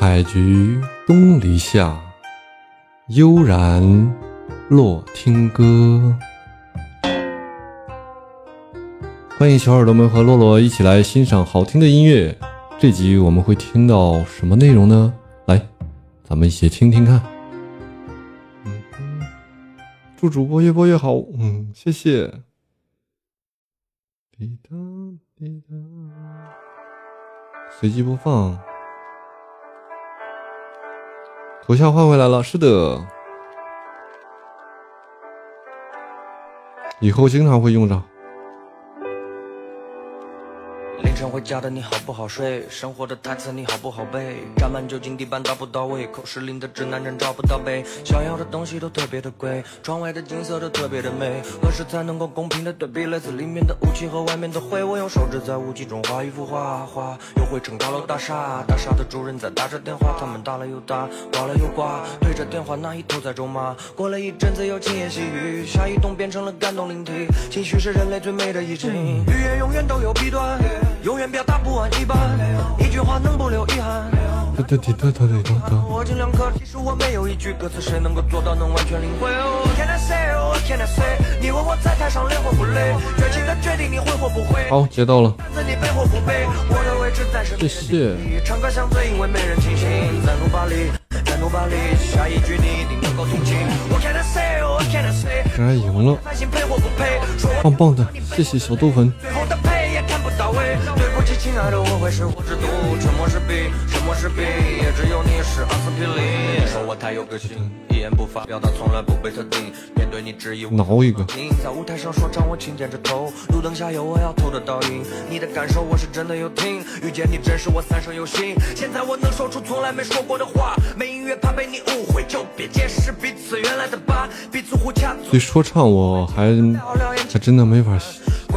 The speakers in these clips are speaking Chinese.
采菊东篱下，悠然落听歌。欢迎小耳朵们和洛洛一起来欣赏好听的音乐。这集我们会听到什么内容呢？来，咱们一起听听看。嗯，祝主播越播越好。嗯，谢谢。滴答滴答，随机播放。头像换回来了，是的，以后经常会用上。晨回家的你好不好睡？生活的台词你好不好背？沾满酒精地板到不到位？口是零的指南针找不到北。想要的东西都特别的贵，窗外的景色都特别的美。何时才能够公平的对比来自里面的雾气和外面的灰？我用手指在雾气中画一幅画，画又绘成高楼大厦。大厦的主人在打着电话，他们打了又打，挂了又挂，对着电话那一头在咒骂。过了一阵子又轻言细语，下一动变成了感动灵体。情绪是人类最美的意境，语言永远都有弊端。永远表达不完一般，一句话能不留遗憾。我尽量克，其实我没有一句歌词，谁能够做到能完全领会 can I say? Can I say? 你问我在台上累或不累？绝情的决定你会或不会？好，接到了。你背或不背？我的位置在身边。谢谢。唱歌像醉，因为没人清醒。在努把力，在努把力，下一句你一定能够听清。What can I say? Can I say? 竟然赢了，棒棒的，谢谢小豆粉。亲爱的，我会是我之毒，沉默是壁，沉默是壁，也只有你是阿司匹林。说我太有个性，一言不发，表达从来不被特定。面对你质疑，挠一个。在舞台上说唱，我轻点着头。路灯下有我要偷的倒影，你的感受我是真的有听。遇见你真是我三生有幸。现在我能说出从来没说过的话。没音乐怕被你误会，就别解释彼此原来的疤，彼此互掐。对说唱我还还真的没法。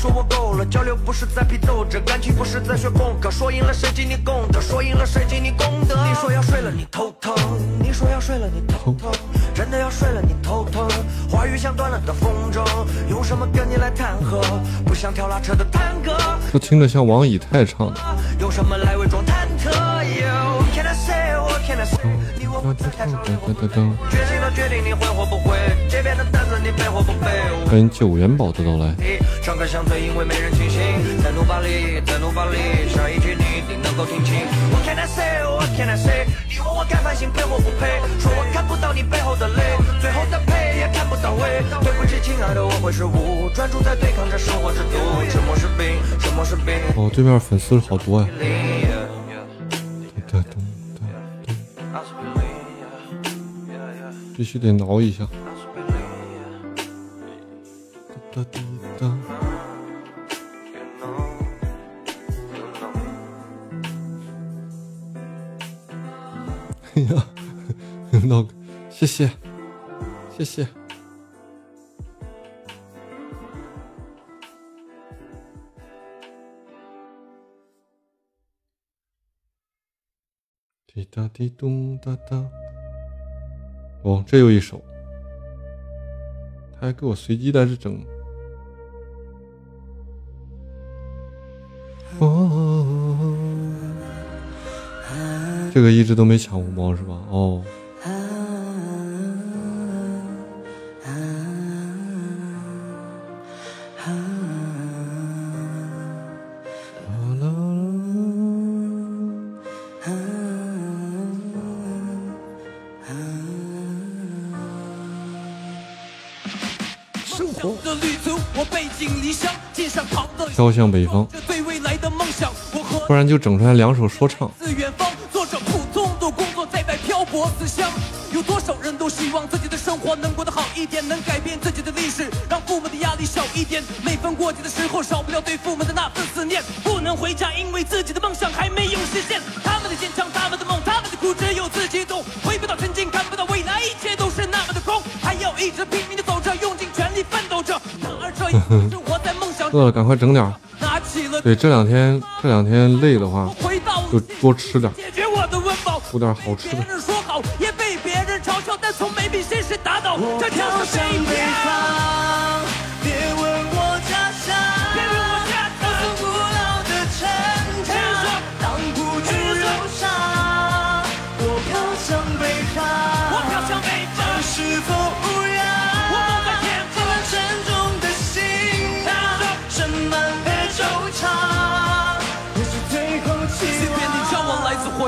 说我够了，交流不是在批斗着，感情不是在学功课，说赢了谁给你功德，说赢了谁给你功德。你说要睡了你头疼，你说要睡了你头疼，真的要睡了你头疼。话语像断了的风筝，用什么跟你来谈和？不想跳拉车的探戈，这听着像王以太唱的。用什么来伪装忐忑？欢迎九元宝的到来。唱歌像醉，因为没人清醒。再努把力，再努把力，下一句你一定能够听清。What can I say? What can I say? 你问我该反省配或不配？说我看不到你背后的泪，最后的配也看不到尾。对不起，亲爱的，我会失误，专注在对抗着生活之毒。沉默是病，沉默是病。哦，对面粉丝好多呀。必须得挠一下。哒滴哒。哎呀，老哥，谢谢，谢谢。滴答滴咚哒哒。哦，这又一首，他还给我随机在这整。这个一直都没抢红包是吧？哦。飘向北方，突然就整出来两首说唱。有多少人都希望自己的生活能过得好一点，能改变自己的历史，让父母的压力小一点。每逢过节的时候，少不了对父母的那份思念。不能回家，因为自己的梦想还没有实现。他们的坚强，他们的梦，他们的苦，只有自己懂。回不到曾经，看不到未来，一切都是那么的空。还要一直拼命的走着，用尽全力奋斗着。然而这一生活在梦想。饿了，赶快整点。拿起了对，这两天这两天累的话，就多吃点，出点好吃的。从没被现实打倒。这就是向北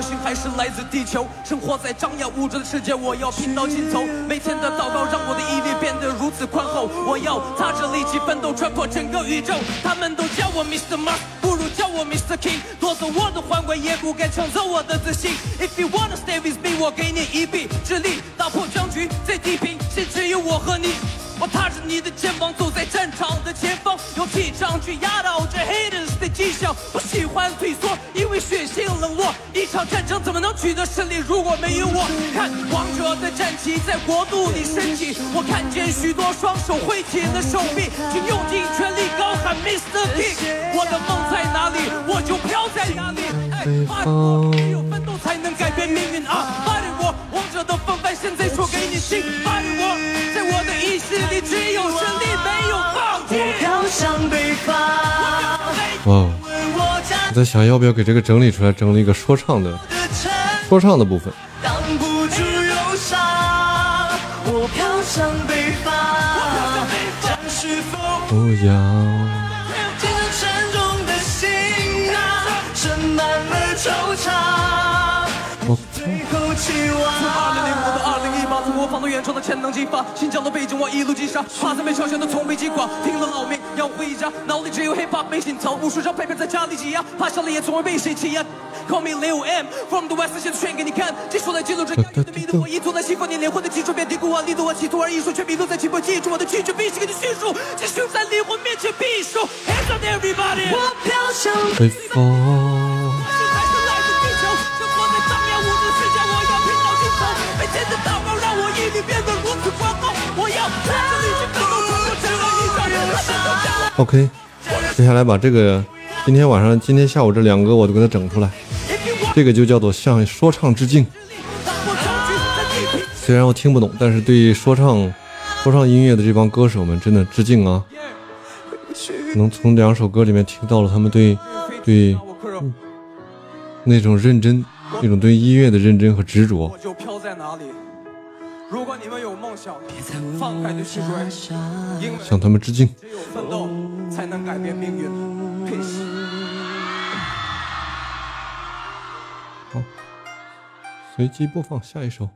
往来自火星还是来自地球，生活在张牙舞爪的世界，我要拼到尽头。每天的祷告让我的毅力变得如此宽厚，我要踏着力气奋斗，穿破整个宇宙。他们都叫我 Mr. Mark，不如叫我 Mr. King。夺走我的皇冠，也不该抢走我的自信。If you wanna stay with me，我给你一臂之力，打破僵局，在地平线只有我和你。我踏着你的肩膀，走在战场的前方，去压倒这 haters 的讥笑。不喜欢退缩，因为血性冷落。一场战争怎么能取得胜利，如果没有我？看王者的战旗在国度里升起，我看见许多双手挥起了手臂，请用尽全力高喊 Mr. King。我的梦在哪里，我就飘在哪里。哎，巴黎我只有奋斗才能改变命运啊！巴黎我王者的风范，现在说给你听。哇，我在想要不要给这个整理出来，整理一个说唱的。说唱的部分。挡不住忧伤，我飘向北方，是否不要，我最后期二零零五。到二零一八，从我放到原创的潜能激发，新疆的背景我一路击杀，怕在被嘲笑的从未击垮，听了老命要回家，脑里只有 hip hop 没心操，无数张配片在家里挤压，趴下了也从未被谁欺压。Call me Lil M from the West，现在炫给你看，技术来记录这压抑的迷途，我一坐在西方，你灵魂的基础，别低估我力度，我企图而艺术却迷路在起步，记住我的拒绝，必须给你叙述，继续在灵魂面前必输。Hands on everybody！我飘向北方。OK，接下来把这个今天晚上、今天下午这两个我都给它整出来，这个就叫做向说唱致敬。虽然我听不懂，但是对说唱、说唱音乐的这帮歌手们真的致敬啊！能从两首歌里面听到了他们对对那种认真，那种对音乐的认真和执着我。就飘在哪里。如果你们有梦想，放开的去追，因为向他们致敬。只有奋斗才能改变命运。Peace。随机播放下一首。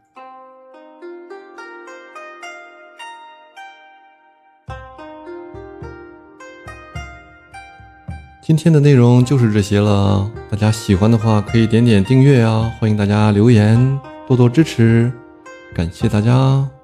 今天的内容就是这些了，大家喜欢的话可以点点订阅啊，欢迎大家留言，多多支持，感谢大家。